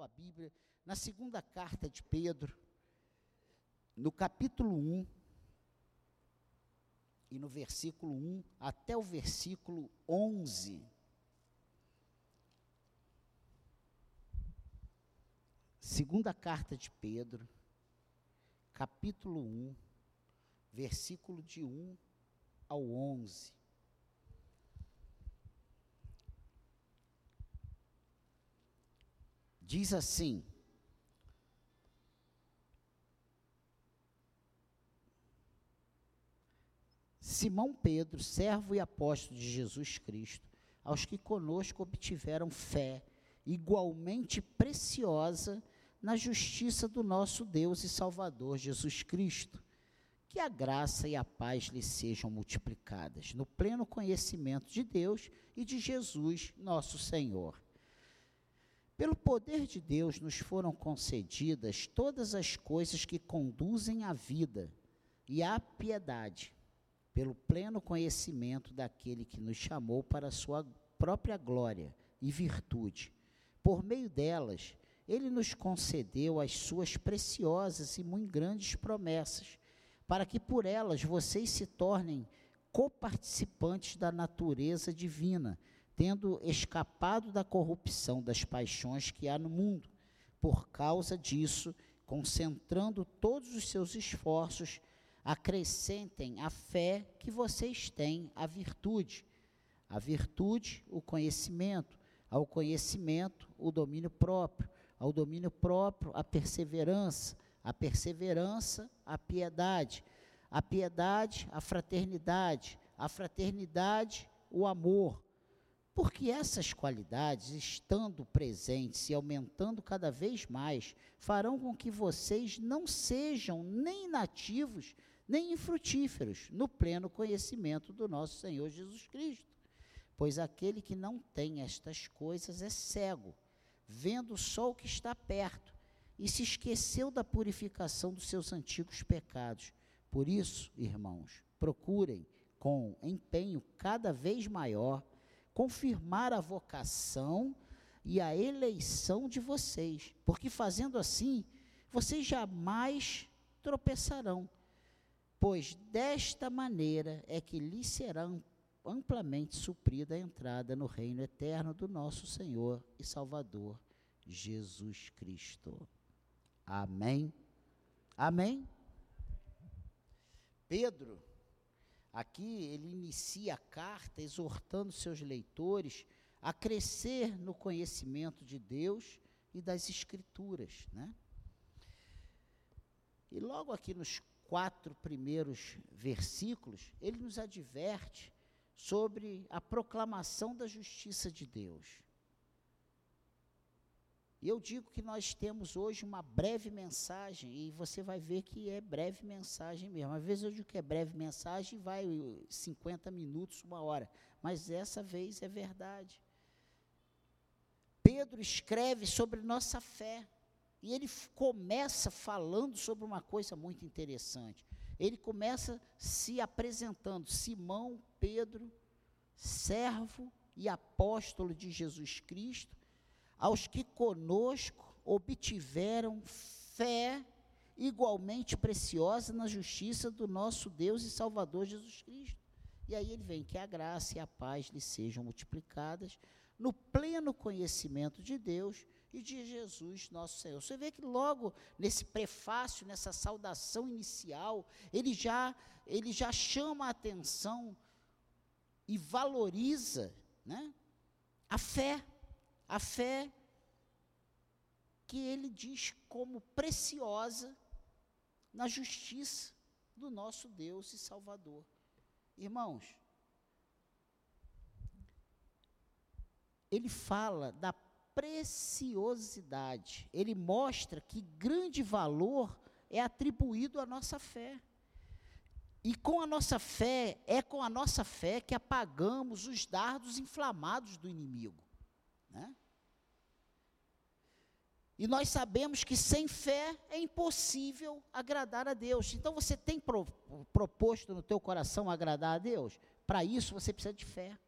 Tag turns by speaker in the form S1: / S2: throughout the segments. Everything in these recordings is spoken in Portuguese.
S1: tua Bíblia na segunda carta de Pedro, no capítulo 1, e no versículo 1 até o versículo 11. Segunda carta de Pedro, capítulo 1, versículo de 1 ao 11. Diz assim: Simão Pedro, servo e apóstolo de Jesus Cristo, aos que conosco obtiveram fé igualmente preciosa na justiça do nosso Deus e Salvador Jesus Cristo. Que a graça e a paz lhe sejam multiplicadas no pleno conhecimento de Deus e de Jesus, nosso Senhor. Pelo poder de Deus nos foram concedidas todas as coisas que conduzem à vida e à piedade pelo pleno conhecimento daquele que nos chamou para a sua própria glória e virtude. Por meio delas, ele nos concedeu as suas preciosas e muito grandes promessas, para que por elas vocês se tornem coparticipantes da natureza divina, tendo escapado da corrupção das paixões que há no mundo. Por causa disso, concentrando todos os seus esforços acrescentem a fé que vocês têm a virtude. A virtude, o conhecimento. Ao conhecimento, o domínio próprio. Ao domínio próprio, a perseverança. A perseverança, a piedade. A piedade, a fraternidade. A fraternidade, o amor. Porque essas qualidades, estando presentes e aumentando cada vez mais, farão com que vocês não sejam nem nativos nem infrutíferos no pleno conhecimento do nosso Senhor Jesus Cristo. Pois aquele que não tem estas coisas é cego, vendo só o que está perto, e se esqueceu da purificação dos seus antigos pecados. Por isso, irmãos, procurem com empenho cada vez maior confirmar a vocação e a eleição de vocês, porque fazendo assim, vocês jamais tropeçarão pois desta maneira é que lhe será amplamente suprida a entrada no reino eterno do nosso Senhor e Salvador Jesus Cristo. Amém. Amém. Pedro, aqui ele inicia a carta exortando seus leitores a crescer no conhecimento de Deus e das Escrituras, né? E logo aqui nos quatro primeiros versículos, ele nos adverte sobre a proclamação da justiça de Deus. E eu digo que nós temos hoje uma breve mensagem, e você vai ver que é breve mensagem mesmo. Às vezes eu digo que é breve mensagem e vai 50 minutos, uma hora. Mas dessa vez é verdade. Pedro escreve sobre nossa fé. E ele começa falando sobre uma coisa muito interessante. Ele começa se apresentando, Simão Pedro, servo e apóstolo de Jesus Cristo, aos que conosco obtiveram fé igualmente preciosa na justiça do nosso Deus e Salvador Jesus Cristo. E aí ele vem que a graça e a paz lhe sejam multiplicadas no pleno conhecimento de Deus e de Jesus, nosso Senhor. Você vê que logo nesse prefácio, nessa saudação inicial, ele já, ele já chama a atenção e valoriza né, a fé, a fé que ele diz como preciosa na justiça do nosso Deus e Salvador. Irmãos, ele fala da preciosidade. Ele mostra que grande valor é atribuído à nossa fé. E com a nossa fé, é com a nossa fé que apagamos os dardos inflamados do inimigo. Né? E nós sabemos que sem fé é impossível agradar a Deus. Então você tem pro, proposto no teu coração agradar a Deus? Para isso você precisa de fé.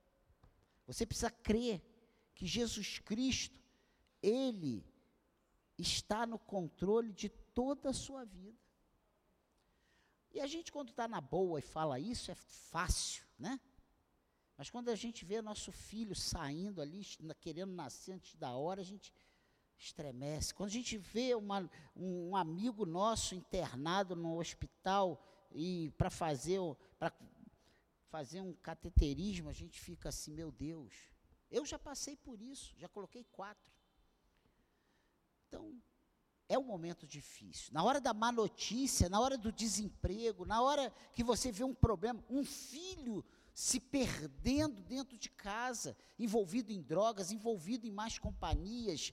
S1: Você precisa crer que Jesus Cristo, Ele está no controle de toda a sua vida. E a gente, quando está na boa e fala isso, é fácil, né? Mas quando a gente vê nosso filho saindo ali, querendo nascer antes da hora, a gente estremece. Quando a gente vê uma, um, um, amigo nosso internado no hospital e para fazer, para fazer um cateterismo, a gente fica assim, meu Deus. Eu já passei por isso, já coloquei quatro. Então, é um momento difícil. Na hora da má notícia, na hora do desemprego, na hora que você vê um problema, um filho se perdendo dentro de casa, envolvido em drogas, envolvido em más companhias,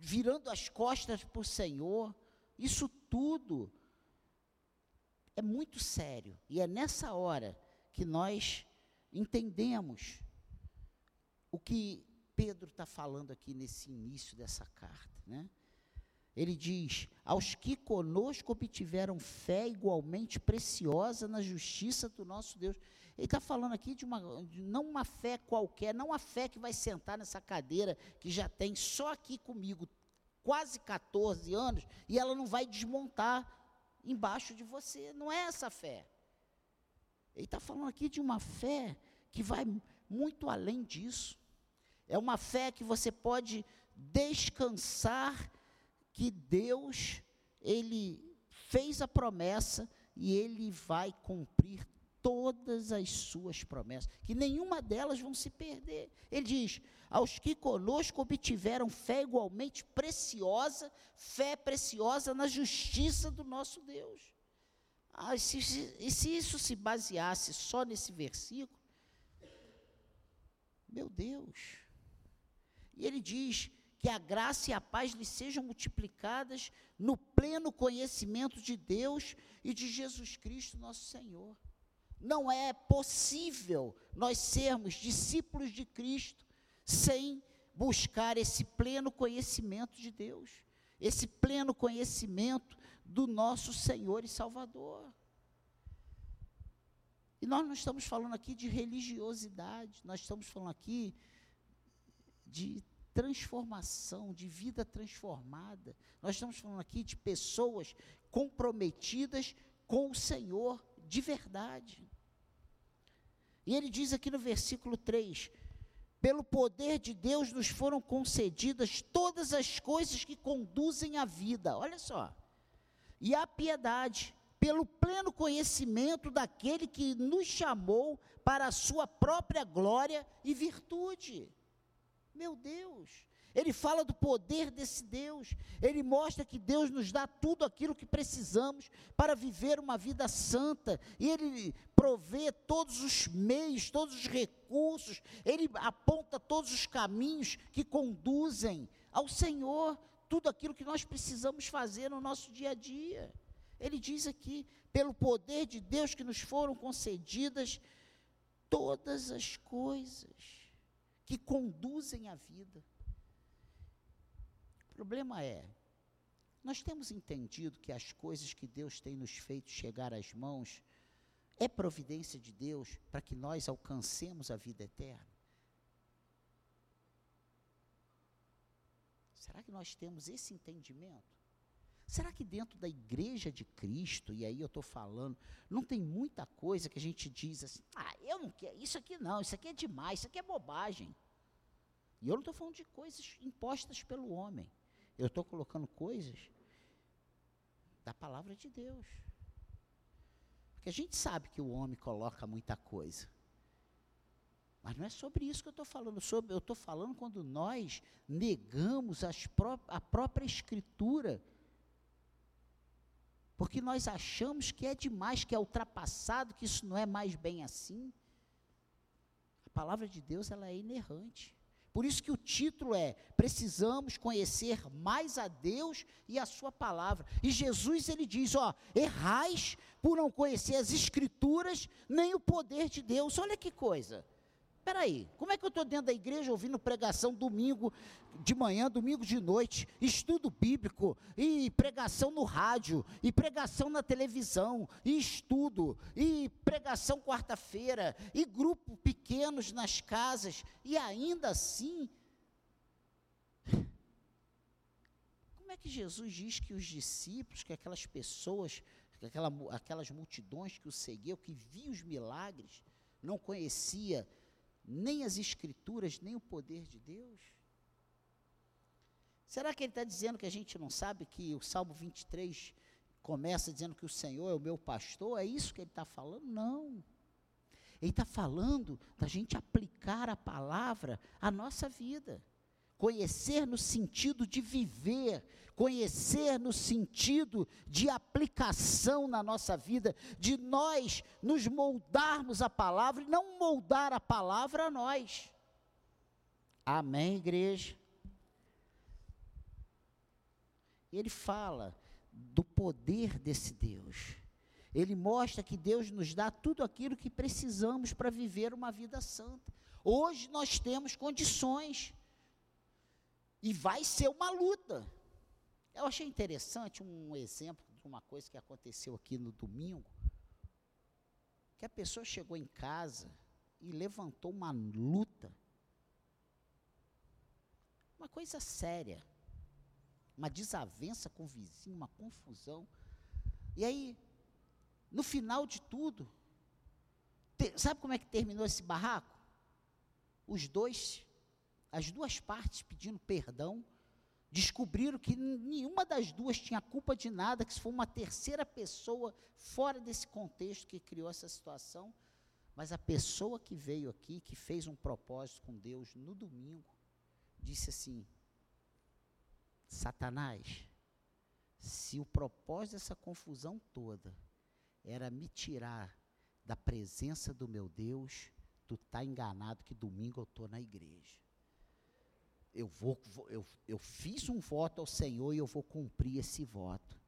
S1: virando as costas para o Senhor. Isso tudo é muito sério. E é nessa hora que nós entendemos o que Pedro está falando aqui nesse início dessa carta. Né? Ele diz: Aos que conosco obtiveram fé igualmente preciosa na justiça do nosso Deus. Ele está falando aqui de uma, de não uma fé qualquer, não a fé que vai sentar nessa cadeira que já tem só aqui comigo quase 14 anos e ela não vai desmontar embaixo de você. Não é essa fé. Ele está falando aqui de uma fé que vai muito além disso. É uma fé que você pode descansar que Deus, Ele fez a promessa e Ele vai cumprir todas as suas promessas, que nenhuma delas vão se perder. Ele diz: aos que conosco obtiveram fé igualmente preciosa, fé preciosa na justiça do nosso Deus. Ah, e, se, e se isso se baseasse só nesse versículo, meu Deus. E ele diz que a graça e a paz lhe sejam multiplicadas no pleno conhecimento de Deus e de Jesus Cristo, nosso Senhor. Não é possível nós sermos discípulos de Cristo sem buscar esse pleno conhecimento de Deus, esse pleno conhecimento do nosso Senhor e Salvador. E nós não estamos falando aqui de religiosidade, nós estamos falando aqui de transformação, de vida transformada. Nós estamos falando aqui de pessoas comprometidas com o Senhor de verdade. E ele diz aqui no versículo 3: pelo poder de Deus nos foram concedidas todas as coisas que conduzem à vida. Olha só. E a piedade, pelo pleno conhecimento daquele que nos chamou para a sua própria glória e virtude. Meu Deus, ele fala do poder desse Deus. Ele mostra que Deus nos dá tudo aquilo que precisamos para viver uma vida santa. E Ele provê todos os meios, todos os recursos. Ele aponta todos os caminhos que conduzem ao Senhor. Tudo aquilo que nós precisamos fazer no nosso dia a dia. Ele diz aqui: pelo poder de Deus que nos foram concedidas todas as coisas que conduzem à vida problema é, nós temos entendido que as coisas que Deus tem nos feito chegar às mãos é providência de Deus para que nós alcancemos a vida eterna? Será que nós temos esse entendimento? Será que dentro da igreja de Cristo, e aí eu estou falando, não tem muita coisa que a gente diz assim, ah, eu não quero, isso aqui não, isso aqui é demais, isso aqui é bobagem. E eu não estou falando de coisas impostas pelo homem. Eu estou colocando coisas da palavra de Deus. Porque a gente sabe que o homem coloca muita coisa. Mas não é sobre isso que eu estou falando. Sobre, eu estou falando quando nós negamos pró a própria Escritura. Porque nós achamos que é demais, que é ultrapassado, que isso não é mais bem assim. A palavra de Deus ela é inerrante. Por isso que o título é: Precisamos conhecer mais a Deus e a Sua palavra. E Jesus ele diz: Ó, errais por não conhecer as Escrituras nem o poder de Deus. Olha que coisa. Espera aí, como é que eu estou dentro da igreja ouvindo pregação domingo de manhã, domingo de noite, estudo bíblico, e pregação no rádio, e pregação na televisão, e estudo, e pregação quarta-feira, e grupo pequenos nas casas, e ainda assim. Como Como é que Jesus diz que os discípulos, que aquelas pessoas, que aquela, aquelas multidões que o seguiam, que viam os milagres, não conhecia nem as escrituras, nem o poder de Deus? Será que ele está dizendo que a gente não sabe que o Salmo 23 começa dizendo que o Senhor é o meu pastor? É isso que ele está falando? Não. Ele está falando da gente aplicar a palavra à nossa vida. Conhecer no sentido de viver, conhecer no sentido de aplicação na nossa vida, de nós nos moldarmos a palavra e não moldar a palavra a nós. Amém, igreja? ele fala do poder desse Deus. Ele mostra que Deus nos dá tudo aquilo que precisamos para viver uma vida santa. Hoje nós temos condições. E vai ser uma luta. Eu achei interessante um exemplo de uma coisa que aconteceu aqui no domingo. Que a pessoa chegou em casa e levantou uma luta. Uma coisa séria uma desavença com o vizinho, uma confusão. E aí, no final de tudo, te, sabe como é que terminou esse barraco? Os dois, as duas partes pedindo perdão, descobriram que nenhuma das duas tinha culpa de nada, que se foi uma terceira pessoa fora desse contexto que criou essa situação. Mas a pessoa que veio aqui, que fez um propósito com Deus no domingo, disse assim: Satanás, se o propósito dessa confusão toda era me tirar da presença do meu Deus, tu está enganado que domingo eu estou na igreja. Eu, vou, eu, eu fiz um voto ao Senhor e eu vou cumprir esse voto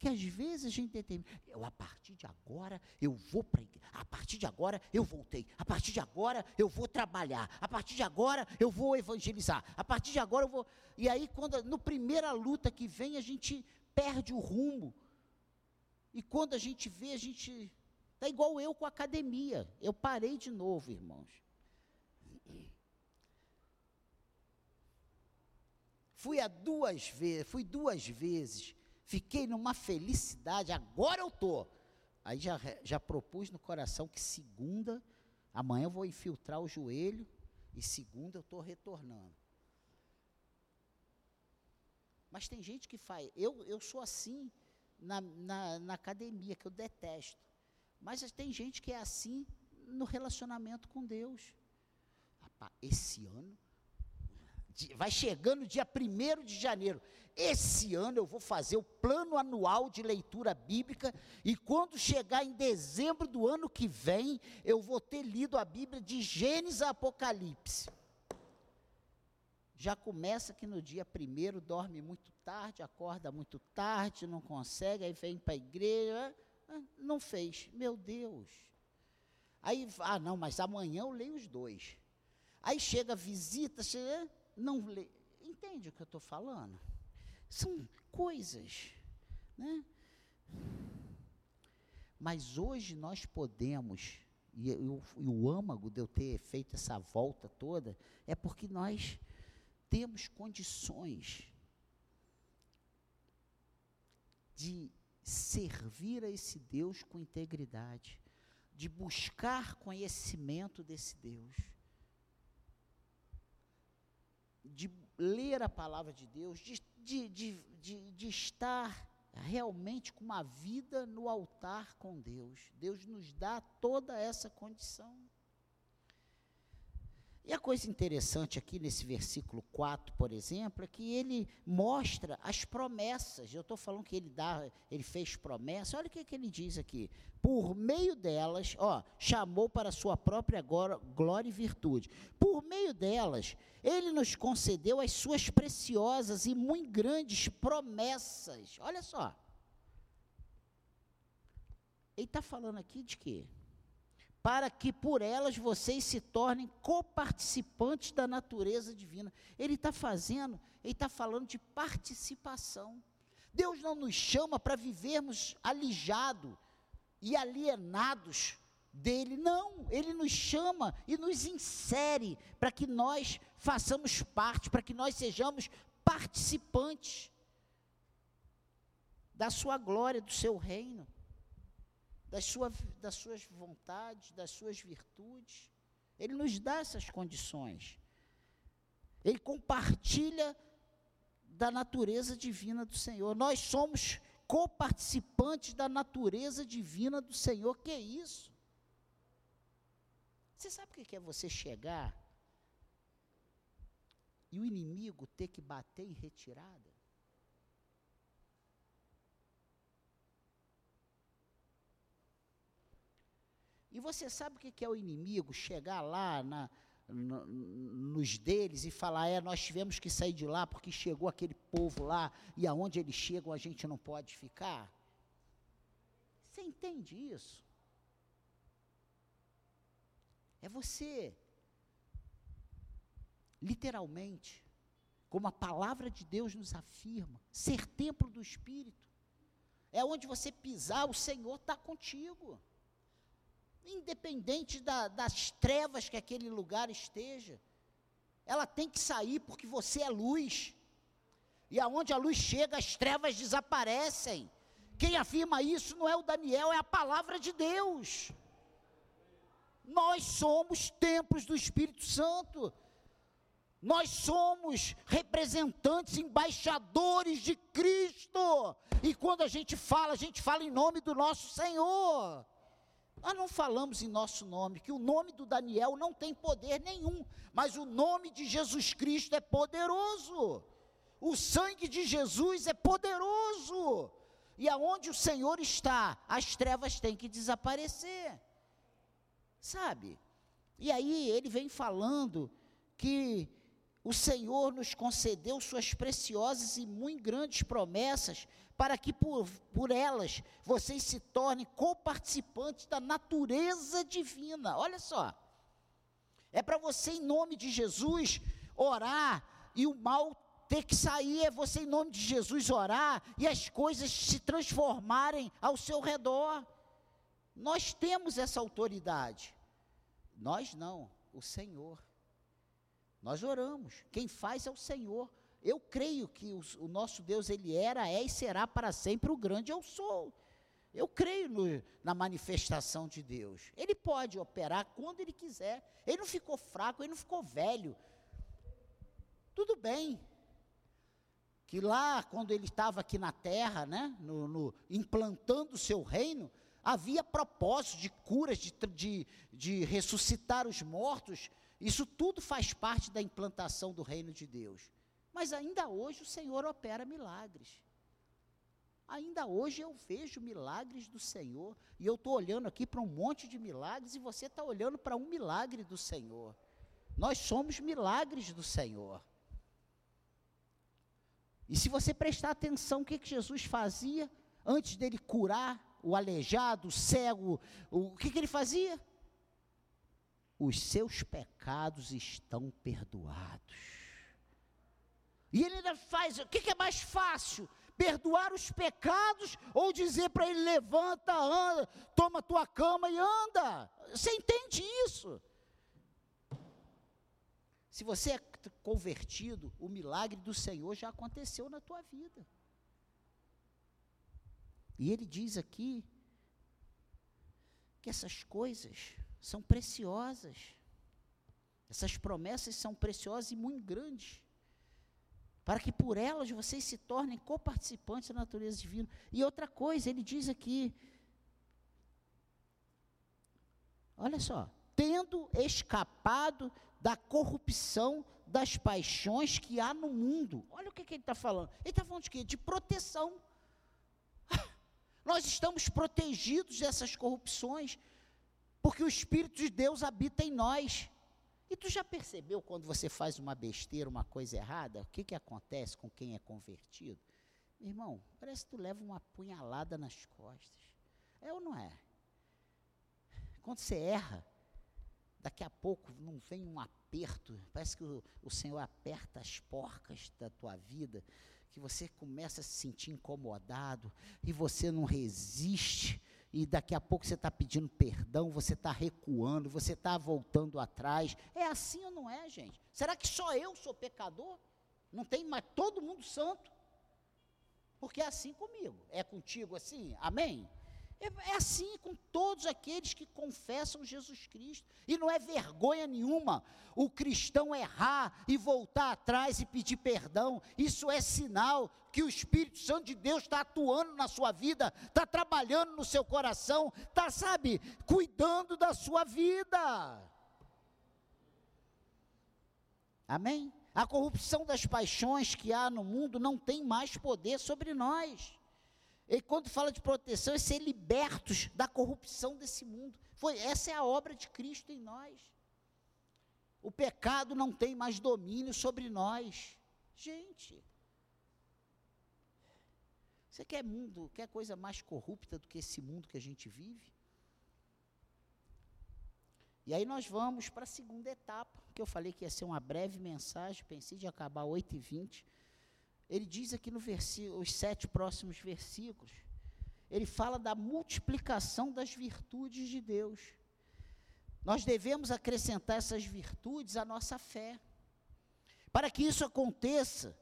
S1: que às vezes a gente determina, eu a partir de agora eu vou para a partir de agora eu voltei, a partir de agora eu vou trabalhar, a partir de agora eu vou evangelizar, a partir de agora eu vou. E aí, quando no primeira luta que vem, a gente perde o rumo. E quando a gente vê, a gente. Está igual eu com a academia. Eu parei de novo, irmãos. Fui a duas vezes, fui duas vezes fiquei numa felicidade, agora eu estou. Aí já, já propus no coração que segunda, amanhã eu vou infiltrar o joelho, e segunda eu estou retornando. Mas tem gente que faz, eu, eu sou assim na, na, na academia, que eu detesto. Mas tem gente que é assim no relacionamento com Deus. Esse ano vai chegando dia 1 de janeiro. Esse ano eu vou fazer o plano anual de leitura bíblica e quando chegar em dezembro do ano que vem, eu vou ter lido a Bíblia de Gênesis a Apocalipse. Já começa que no dia primeiro dorme muito tarde, acorda muito tarde, não consegue, aí vem para a igreja, ah, não fez. Meu Deus. Aí, ah, não, mas amanhã eu leio os dois. Aí chega visita, chega, não lê. Entende o que eu estou falando? São coisas, né? Mas hoje nós podemos, e, e, o, e o âmago de eu ter feito essa volta toda, é porque nós temos condições de servir a esse Deus com integridade, de buscar conhecimento desse Deus de ler a palavra de Deus, de, de, de, de, estar realmente com uma vida no altar com Deus. Deus nos dá toda essa condição. E a coisa interessante aqui nesse versículo 4, por exemplo, é que ele mostra as promessas. Eu estou falando que ele dá, ele fez promessas. Olha o que, que ele diz aqui. Por meio delas, ó, chamou para sua própria glória e virtude. Por meio delas, ele nos concedeu as suas preciosas e muito grandes promessas. Olha só. Ele está falando aqui de quê? Para que por elas vocês se tornem coparticipantes da natureza divina. Ele está fazendo, ele está falando de participação. Deus não nos chama para vivermos alijados e alienados dele, não, ele nos chama e nos insere para que nós façamos parte, para que nós sejamos participantes. da sua glória, do seu reino, das, sua, das suas vontades, das suas virtudes. Ele nos dá essas condições. Ele compartilha da natureza divina do Senhor. Nós somos coparticipantes da natureza divina do Senhor. Que é isso? Você sabe o que é você chegar e o inimigo ter que bater em retirada? E você sabe o que é o inimigo chegar lá na, no, nos deles e falar: é, nós tivemos que sair de lá porque chegou aquele povo lá e aonde eles chegam a gente não pode ficar? Você entende isso? É você, literalmente, como a palavra de Deus nos afirma, ser templo do Espírito. É onde você pisar, o Senhor está contigo independente da, das trevas que aquele lugar esteja, ela tem que sair porque você é luz. E aonde a luz chega, as trevas desaparecem. Quem afirma isso não é o Daniel, é a palavra de Deus. Nós somos templos do Espírito Santo. Nós somos representantes, embaixadores de Cristo. E quando a gente fala, a gente fala em nome do nosso Senhor. Nós não falamos em nosso nome, que o nome do Daniel não tem poder nenhum, mas o nome de Jesus Cristo é poderoso. O sangue de Jesus é poderoso. E aonde o Senhor está, as trevas têm que desaparecer. Sabe? E aí ele vem falando que o Senhor nos concedeu suas preciosas e muito grandes promessas para que por, por elas vocês se tornem coparticipantes da natureza divina. Olha só. É para você, em nome de Jesus, orar e o mal ter que sair. É você, em nome de Jesus, orar e as coisas se transformarem ao seu redor. Nós temos essa autoridade. Nós não, o Senhor. Nós oramos. Quem faz é o Senhor. Eu creio que o, o, nosso Deus, Ele era, é e será para sempre o grande eu sou. Eu creio no, na manifestação de Deus. Ele pode operar quando Ele quiser. Ele não ficou fraco, Ele não ficou velho. Tudo bem. Que lá, quando Ele estava aqui na terra, né, no, no, implantando o seu reino, havia propósito de curas, de, de, de ressuscitar os mortos. Isso tudo faz parte da implantação do reino de Deus. Mas ainda hoje o Senhor opera milagres. Ainda hoje eu vejo milagres do Senhor. E eu estou olhando aqui para um monte de milagres e você está olhando para um milagre do Senhor. Nós somos milagres do Senhor. E se você prestar atenção, o que, que Jesus fazia antes dele curar o aleijado, o cego? O que, que ele fazia? Os seus pecados estão perdoados. E ele ainda faz, o que, que é mais fácil? Perdoar os pecados ou dizer para ele: levanta, anda, toma tua cama e anda? Você entende isso? Se você é convertido, o milagre do Senhor já aconteceu na tua vida. E ele diz aqui que essas coisas são preciosas. Essas promessas são preciosas e muito grandes para que por elas vocês se tornem coparticipantes da natureza divina. E outra coisa, ele diz aqui, olha só, tendo escapado da corrupção das paixões que há no mundo. Olha o que, que ele está falando. Ele está falando de quê? De proteção. Nós estamos protegidos dessas corrupções, porque o Espírito de Deus habita em nós. E tu já percebeu quando você faz uma besteira, uma coisa errada, o que, que acontece com quem é convertido? Irmão, parece que tu leva uma punhalada nas costas. É ou não é? Quando você erra, daqui a pouco não vem um aperto, parece que o, o Senhor aperta as porcas da tua vida, que você começa a se sentir incomodado e você não resiste e daqui a pouco você está pedindo perdão, você está recuando, você está voltando atrás. É assim ou não é, gente? Será que só eu sou pecador? Não tem mais todo mundo santo? Porque é assim comigo. É contigo assim? Amém? É, é assim com todos aqueles que confessam Jesus Cristo. E não é vergonha nenhuma o cristão errar e voltar atrás e pedir perdão. Isso é sinal que o Espírito Santo de Deus está atuando na sua vida, está trabalhando no seu coração, está, sabe, cuidando da sua vida. Amém? A corrupção das paixões que há no mundo não tem mais poder sobre nós. E quando fala de proteção, é ser libertos da corrupção desse mundo. Foi, essa é a obra de Cristo em nós. O pecado não tem mais domínio sobre nós. Gente, você quer mundo, quer coisa mais corrupta do que esse mundo que a gente vive? E aí nós vamos para a segunda etapa, que eu falei que ia ser uma breve mensagem, pensei de acabar 8 e 20 ele diz aqui no versículo, os sete próximos versículos, ele fala da multiplicação das virtudes de Deus. Nós devemos acrescentar essas virtudes à nossa fé. Para que isso aconteça,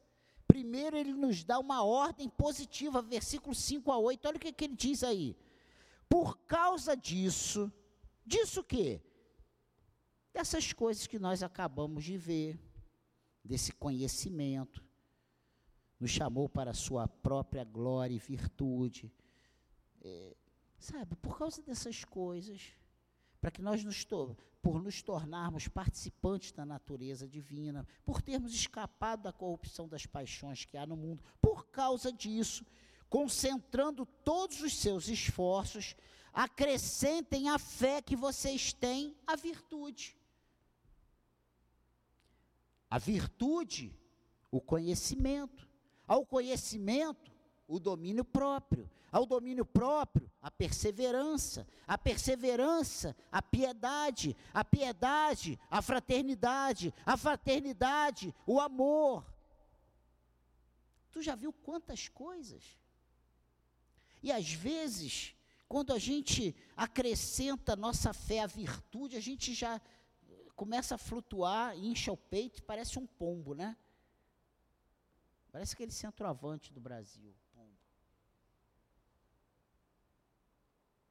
S1: primeiro ele nos dá uma ordem positiva, versículo 5 a 8. Olha o que, que ele diz aí. Por causa disso, disso o quê? Dessas coisas que nós acabamos de ver, desse conhecimento, nos chamou para a sua própria glória e virtude. É, sabe, por causa dessas coisas, para que nós nos por nos tornarmos participantes da natureza divina, por termos escapado da corrupção das paixões que há no mundo, por causa disso, concentrando todos os seus esforços, acrescentem a fé que vocês têm a virtude. A virtude, o conhecimento. Ao conhecimento, o domínio próprio. Ao domínio próprio, a perseverança. A perseverança, a piedade. A piedade, a fraternidade. A fraternidade, o amor. Tu já viu quantas coisas? E às vezes, quando a gente acrescenta nossa fé à virtude, a gente já começa a flutuar, incha o peito, parece um pombo, né? Parece aquele centroavante do Brasil. Pombo.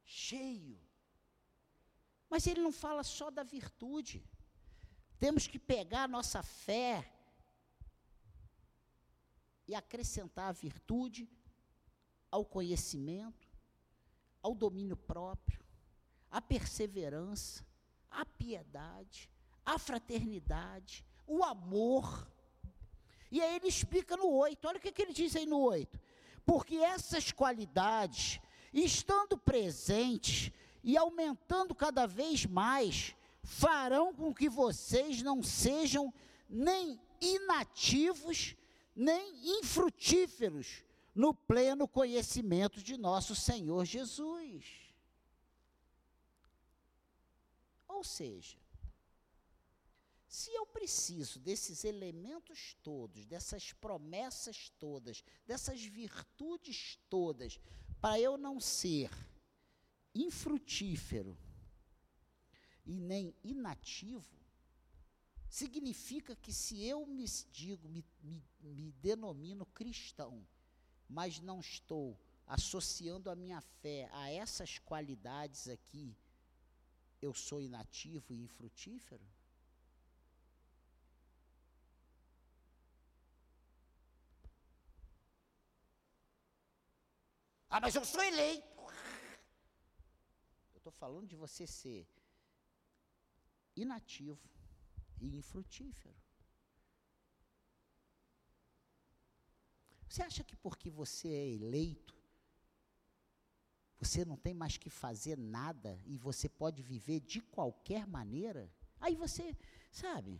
S1: Cheio. Mas ele não fala só da virtude. Temos que pegar a nossa fé e acrescentar a virtude ao conhecimento, ao domínio próprio, à perseverança, à piedade, à fraternidade, o amor. E aí ele explica no 8, olha o que, que ele diz aí no 8. Porque essas qualidades, estando presentes e aumentando cada vez mais, farão com que vocês não sejam nem inativos, nem infrutíferos no pleno conhecimento de nosso Senhor Jesus. Ou seja, se eu preciso desses elementos todos, dessas promessas todas, dessas virtudes todas, para eu não ser infrutífero e nem inativo, significa que se eu me digo, me, me, me denomino cristão, mas não estou associando a minha fé a essas qualidades aqui, eu sou inativo e infrutífero? Ah, mas eu sou eleito. Eu estou falando de você ser inativo e infrutífero. Você acha que porque você é eleito, você não tem mais que fazer nada e você pode viver de qualquer maneira? Aí você, sabe,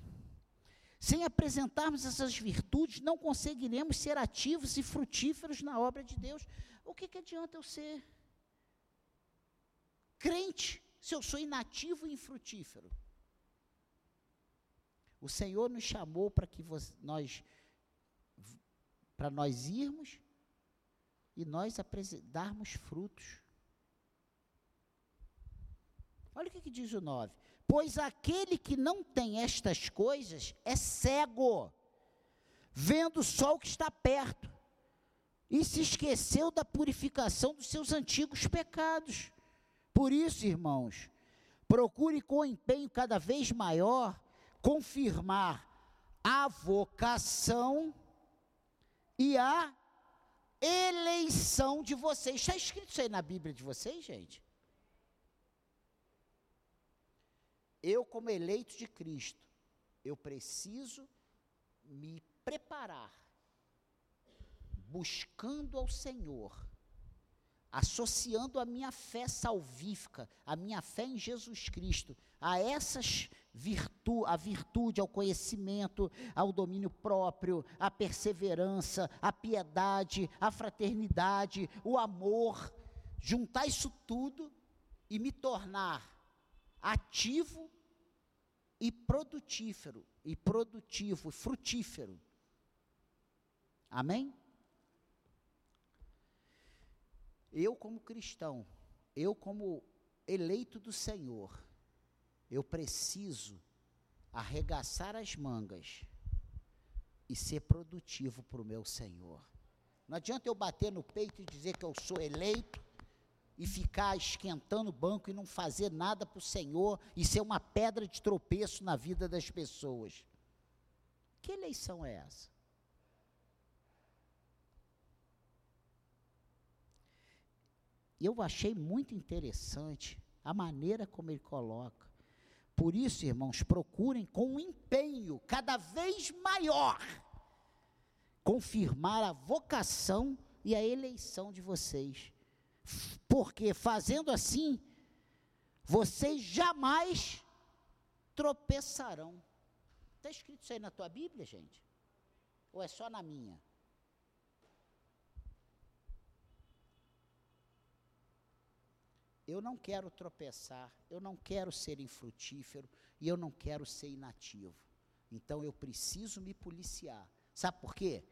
S1: sem apresentarmos essas virtudes, não conseguiremos ser ativos e frutíferos na obra de Deus o que, que adianta eu ser crente se eu sou inativo e infrutífero? O Senhor nos chamou para que nós para nós irmos e nós darmos frutos. Olha o que, que diz o 9. Pois aquele que não tem estas coisas é cego, vendo só o que está perto e se esqueceu da purificação dos seus antigos pecados. Por isso, irmãos, procure com empenho cada vez maior confirmar a vocação e a eleição de vocês. Está escrito isso aí na Bíblia de vocês, gente? Eu, como eleito de Cristo, eu preciso me preparar, buscando ao Senhor, associando a minha fé salvífica, a minha fé em Jesus Cristo, a essas virtu a virtude, ao conhecimento, ao domínio próprio, à perseverança, à piedade, à fraternidade, o amor, juntar isso tudo e me tornar ativo e produtífero, e produtivo, frutífero. Amém? Eu, como cristão, eu, como eleito do Senhor, eu preciso arregaçar as mangas e ser produtivo para o meu Senhor. Não adianta eu bater no peito e dizer que eu sou eleito e ficar esquentando o banco e não fazer nada para o Senhor e ser uma pedra de tropeço na vida das pessoas. Que eleição é essa? Eu achei muito interessante a maneira como ele coloca. Por isso, irmãos, procurem com um empenho cada vez maior confirmar a vocação e a eleição de vocês. Porque fazendo assim, vocês jamais tropeçarão. Está escrito isso aí na tua Bíblia, gente? Ou é só na minha? eu não quero tropeçar, eu não quero ser infrutífero e eu não quero ser inativo. Então eu preciso me policiar. Sabe por quê?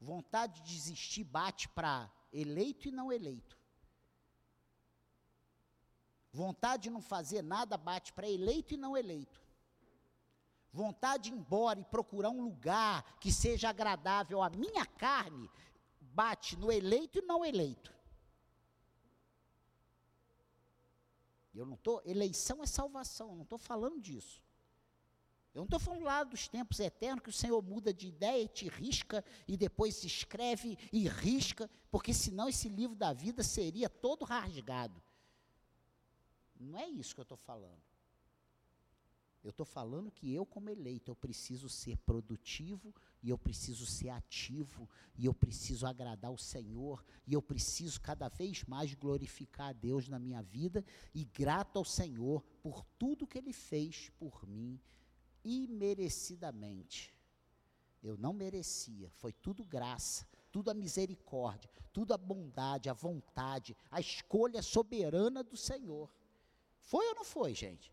S1: Vontade de desistir bate para eleito e não eleito. Vontade de não fazer nada bate para eleito e não eleito. Vontade de ir embora e procurar um lugar que seja agradável à minha carne bate no eleito e não eleito. Eu não estou. Eleição é salvação, eu não estou falando disso. Eu não estou falando lá dos tempos eternos que o Senhor muda de ideia e te risca e depois se escreve e risca, porque senão esse livro da vida seria todo rasgado. Não é isso que eu estou falando. Eu estou falando que eu, como eleito, eu preciso ser produtivo e eu preciso ser ativo, e eu preciso agradar o Senhor, e eu preciso cada vez mais glorificar a Deus na minha vida, e grato ao Senhor por tudo que Ele fez por mim, imerecidamente. Eu não merecia, foi tudo graça, tudo a misericórdia, tudo a bondade, a vontade, a escolha soberana do Senhor. Foi ou não foi, gente?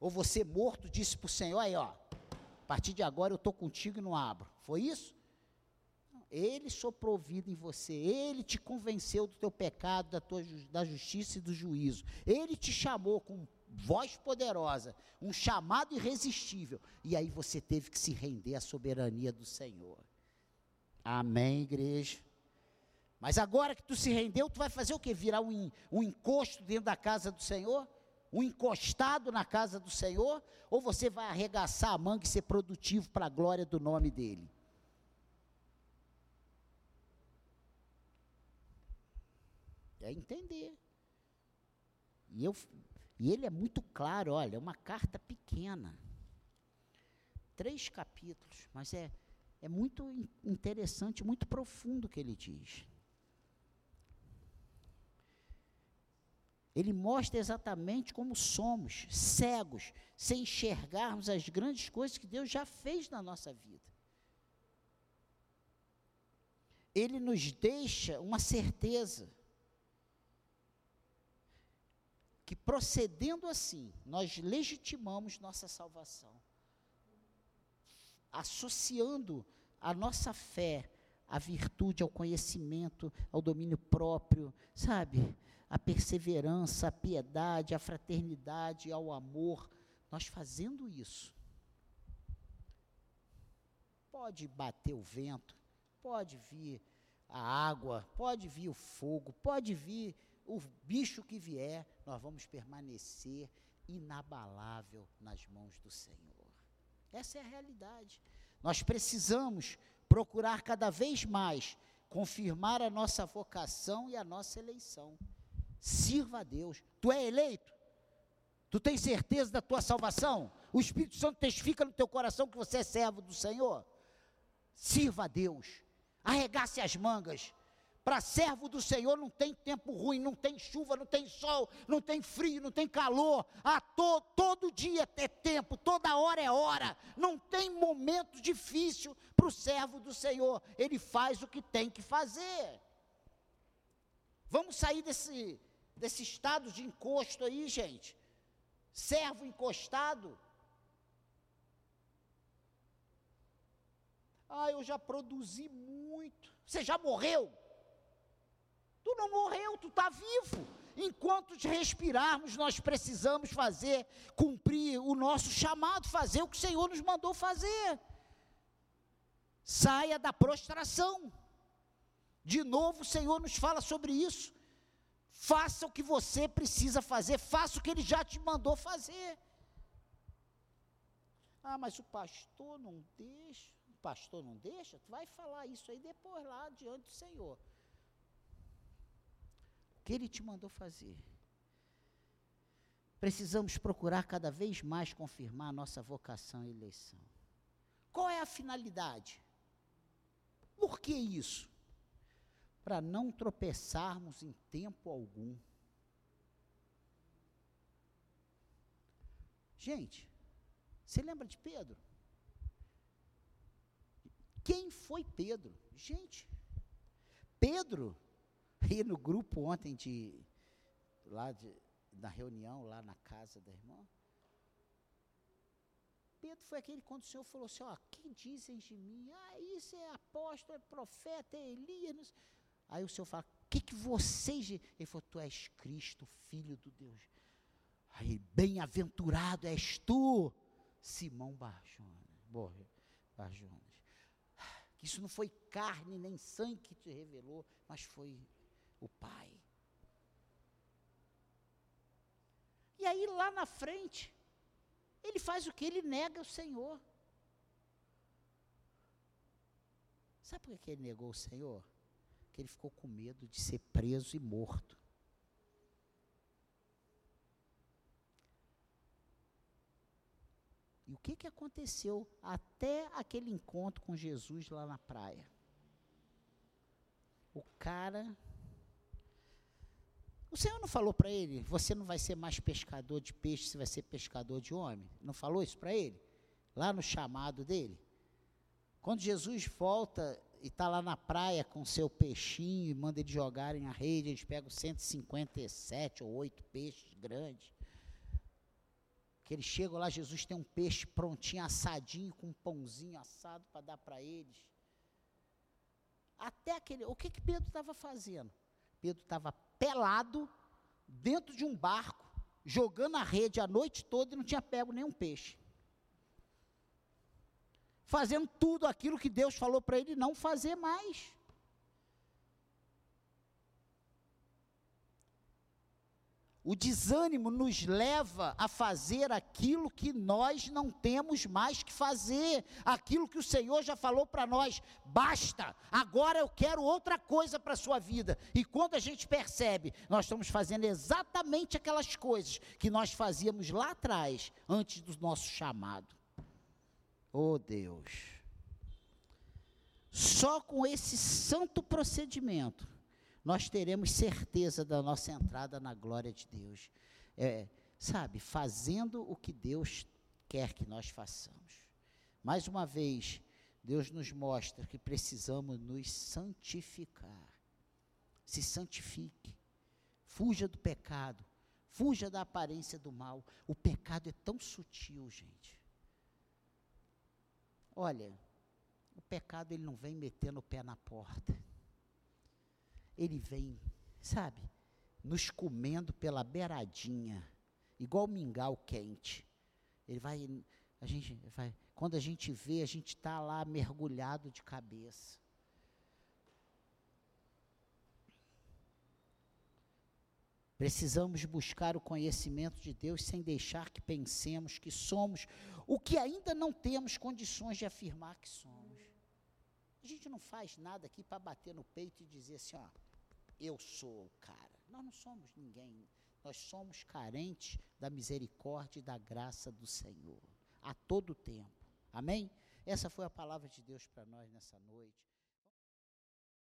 S1: Ou você morto disse para o Senhor, aí ó, a partir de agora eu estou contigo e não abro. Foi isso? Ele soprou vida em você, ele te convenceu do teu pecado, da, tua, da justiça e do juízo. Ele te chamou com voz poderosa, um chamado irresistível. E aí você teve que se render à soberania do Senhor. Amém, igreja? Mas agora que tu se rendeu, tu vai fazer o que? Virar um, um encosto dentro da casa do Senhor? Um encostado na casa do Senhor, ou você vai arregaçar a manga e ser produtivo para a glória do nome dEle? É entender. E, eu, e ele é muito claro, olha, é uma carta pequena. Três capítulos, mas é, é muito interessante, muito profundo o que ele diz. Ele mostra exatamente como somos, cegos, sem enxergarmos as grandes coisas que Deus já fez na nossa vida. Ele nos deixa uma certeza que procedendo assim, nós legitimamos nossa salvação, associando a nossa fé à virtude, ao conhecimento, ao domínio próprio, sabe? A perseverança, a piedade, a fraternidade, ao amor. Nós fazendo isso, pode bater o vento, pode vir a água, pode vir o fogo, pode vir o bicho que vier, nós vamos permanecer inabalável nas mãos do Senhor. Essa é a realidade. Nós precisamos procurar cada vez mais confirmar a nossa vocação e a nossa eleição. Sirva a Deus. Tu é eleito? Tu tens certeza da tua salvação? O Espírito Santo testifica no teu coração que você é servo do Senhor? Sirva a Deus. Arregace as mangas. Para servo do Senhor não tem tempo ruim, não tem chuva, não tem sol, não tem frio, não tem calor. A to, todo dia é tempo, toda hora é hora. Não tem momento difícil para o servo do Senhor. Ele faz o que tem que fazer. Vamos sair desse, desse estado de encosto aí, gente. Servo encostado. Ah, eu já produzi muito. Você já morreu? Tu não morreu, tu está vivo. Enquanto respirarmos, nós precisamos fazer, cumprir o nosso chamado, fazer o que o Senhor nos mandou fazer. Saia da prostração. De novo, o Senhor nos fala sobre isso. Faça o que você precisa fazer, faça o que Ele já te mandou fazer. Ah, mas o pastor não deixa. O pastor não deixa? Tu vai falar isso aí depois lá diante do Senhor que Ele te mandou fazer. Precisamos procurar cada vez mais confirmar a nossa vocação e eleição. Qual é a finalidade? Por que isso? Para não tropeçarmos em tempo algum. Gente, você lembra de Pedro? Quem foi Pedro? Gente, Pedro e no grupo ontem de lá de, na reunião lá na casa da irmã, Pedro foi aquele quando o Senhor falou assim, ó, quem dizem de mim? Ah, isso é apóstolo, é profeta, é Elias. Aí o Senhor fala, o que, que vocês... Ele falou, tu és Cristo, Filho do Deus. Aí, bem-aventurado és tu, Simão Barjonas. Barjonas. Isso não foi carne nem sangue que te revelou, mas foi o Pai. E aí lá na frente, ele faz o que? Ele nega o Senhor. Sabe por que ele negou o Senhor? Porque ele ficou com medo de ser preso e morto. E o que, que aconteceu até aquele encontro com Jesus lá na praia? O cara o Senhor não falou para ele: você não vai ser mais pescador de peixe, você vai ser pescador de homem? Não falou isso para ele? Lá no chamado dele? Quando Jesus volta e está lá na praia com seu peixinho e manda eles jogarem a rede, eles pegam 157 ou 8 peixes grandes. Que eles chegam lá, Jesus tem um peixe prontinho, assadinho, com um pãozinho assado para dar para eles. Até aquele. O que, que Pedro estava fazendo? Pedro estava pelado, dentro de um barco, jogando a rede a noite toda e não tinha pego nenhum peixe. Fazendo tudo aquilo que Deus falou para ele não fazer mais. O desânimo nos leva a fazer aquilo que nós não temos mais que fazer, aquilo que o Senhor já falou para nós, basta, agora eu quero outra coisa para a sua vida. E quando a gente percebe, nós estamos fazendo exatamente aquelas coisas que nós fazíamos lá atrás, antes do nosso chamado. Oh Deus! Só com esse santo procedimento nós teremos certeza da nossa entrada na glória de Deus. É, sabe, fazendo o que Deus quer que nós façamos. Mais uma vez, Deus nos mostra que precisamos nos santificar. Se santifique. Fuja do pecado. Fuja da aparência do mal. O pecado é tão sutil, gente. Olha, o pecado ele não vem metendo o pé na porta ele vem, sabe, nos comendo pela beiradinha, igual mingau quente. Ele vai, a gente vai, quando a gente vê, a gente está lá mergulhado de cabeça. Precisamos buscar o conhecimento de Deus sem deixar que pensemos que somos o que ainda não temos condições de afirmar que somos. A gente não faz nada aqui para bater no peito e dizer assim, ó, eu sou o cara. Nós não somos ninguém. Nós somos carentes da misericórdia e da graça do Senhor a todo tempo. Amém? Essa foi a palavra de Deus para nós nessa noite.